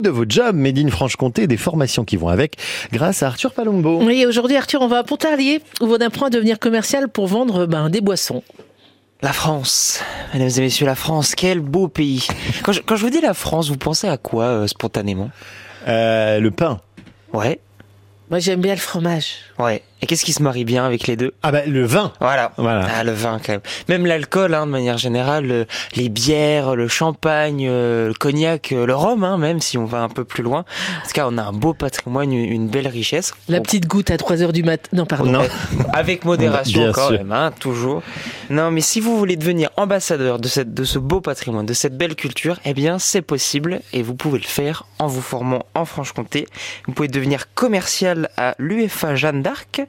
de vos jobs Made in Franche-Comté, des formations qui vont avec, grâce à Arthur Palombo. Oui, aujourd'hui Arthur, on va à Pontarlier, où on apprend à devenir commercial pour vendre ben, des boissons. La France, mesdames et messieurs, la France, quel beau pays. Quand je, quand je vous dis la France, vous pensez à quoi euh, spontanément? Euh, le pain. Ouais, Moi j'aime bien le fromage. ouais. Et qu'est-ce qui se marie bien avec les deux? Ah bah le vin. Voilà. Voilà. Ah, le vin quand même. Même l'alcool, hein, de manière générale, les bières, le champagne, euh, le cognac, euh, le rhum, hein, même si on va un peu plus loin. En tout cas, on a un beau patrimoine, une, une belle richesse. La petite goutte à 3 heures du matin. Non, pardon. Non. Avec modération Bien quand sûr. même, hein, toujours. Non, mais si vous voulez devenir ambassadeur de, cette, de ce beau patrimoine, de cette belle culture, eh bien, c'est possible et vous pouvez le faire en vous formant en Franche-Comté. Vous pouvez devenir commercial à l'UFA Jeanne d'Arc.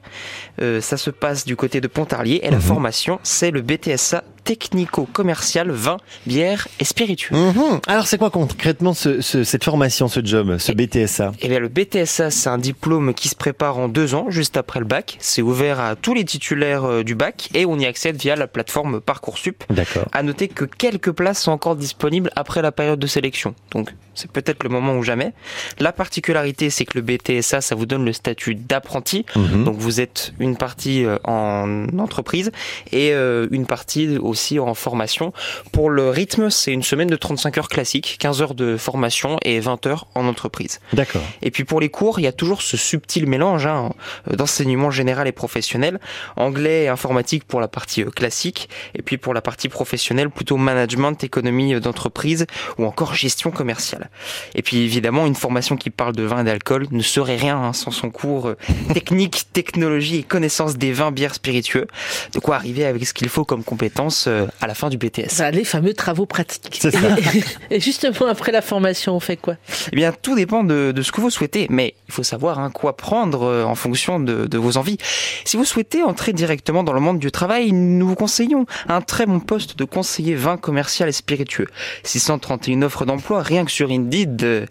Euh, ça se passe du côté de Pontarlier et la formation, c'est le BTSA technico-commercial vin, bière et spiritueux. Mhm. Alors c'est quoi concrètement ce- ce- cette formation, ce job, ce BTSA Eh bien, le BTSA, c'est un diplôme qui se prépare en deux ans, juste après le bac. C'est ouvert à tous les titulaires euh, du bac et on y accède via la plateforme Parcoursup. D'accord. À noter que quelques places sont encore disponibles après la période de sélection. Donc, c'est peut-être le moment ou jamais. La particularité, c'est que le BTSA, ça vous donne le statut d'apprenti. Mhm. Donc, vous êtes une partie euh, en entreprise et euh, une partie aussi en formation. Pour le rythme, c'est une semaine de 35 heures classiques, 15 heures de formation et 20 heures en entreprise. D'accord. Et puis pour les cours, il y a toujours ce subtil mélange hein, d'enseignement général et professionnel, anglais et informatique pour la partie euh, classique, et puis pour la partie professionnelle, plutôt management, économie euh, d'entreprise ou encore gestion commerciale. Et puis évidemment, une formation qui parle de vin et d'alcool ne serait rien hein, sans son cours euh, technique, technologie et connaissance des vins, bières, spiritueux. De quoi arriver avec ce qu'il faut comme compétences euh, à la fin du BTS. Ça, les fameux travaux pratiques. Ça. Et, justement, après la formation, on fait quoi? Eh bien, tout dépend de, de ce que vous souhaitez, mais il faut savoir hein, quoi prendre euh, en fonction de, de vos envies. Si vous souhaitez entrer directement dans le monde du travail, nous vous conseillons un très bon poste de conseiller vin commercial et spiritueux. 631 offres d'emploi, rien que sur Indeed, euh,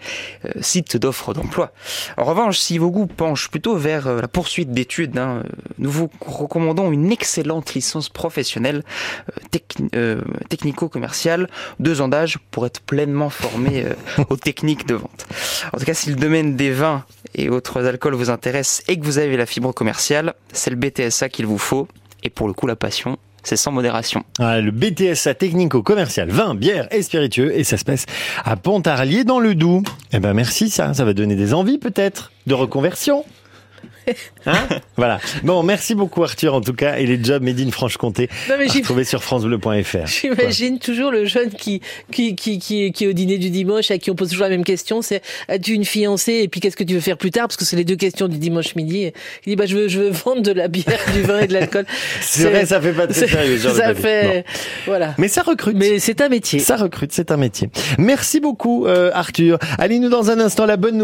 euh, site d'offres d'emploi. En revanche, si vos goûts penchent plutôt vers euh, la poursuite d'études, hein, nous vous recommandons une excellente licence professionnelle euh, tec- technico-commerciale, deux ans d'âge pour être pleinement formé euh, aux techniques de vente. En tout cas, si le domaine des vins et autres alcools vous intéresse et que vous avez la fibre commerciale, c'est le BTSA qu'il vous faut. Et pour le coup, la passion, c'est sans modération. Ah, le BTSA technico-commercial, vin, bière et spiritueux, et ça se passe à Pontarlier dans le Doubs. Eh ben merci, ça, ça va donner des envies peut-être de reconversion. Hein voilà. Bon, merci beaucoup Arthur en tout cas, et les jobs Made in Franche-Comté, retrouver sur francebleu.fr. J'imagine toujours le jeune qui, qui, qui, qui, qui est au dîner du dimanche, à qui on pose toujours la même question, c'est as-tu une fiancée? Et puis qu'est-ce que tu veux faire plus tard? Parce que c'est les deux questions du dimanche midi. Il dit bah je veux, je veux vendre de la bière, du vin et de l'alcool. C'est vrai, ça fait pas très sérieux. Ça fait voilà. Mais ça recrute. Mais c'est un métier. Ça recrute, c'est un métier. Merci beaucoup, euh, Arthur. Allez, nous dans un instant, la bonne nouvelle.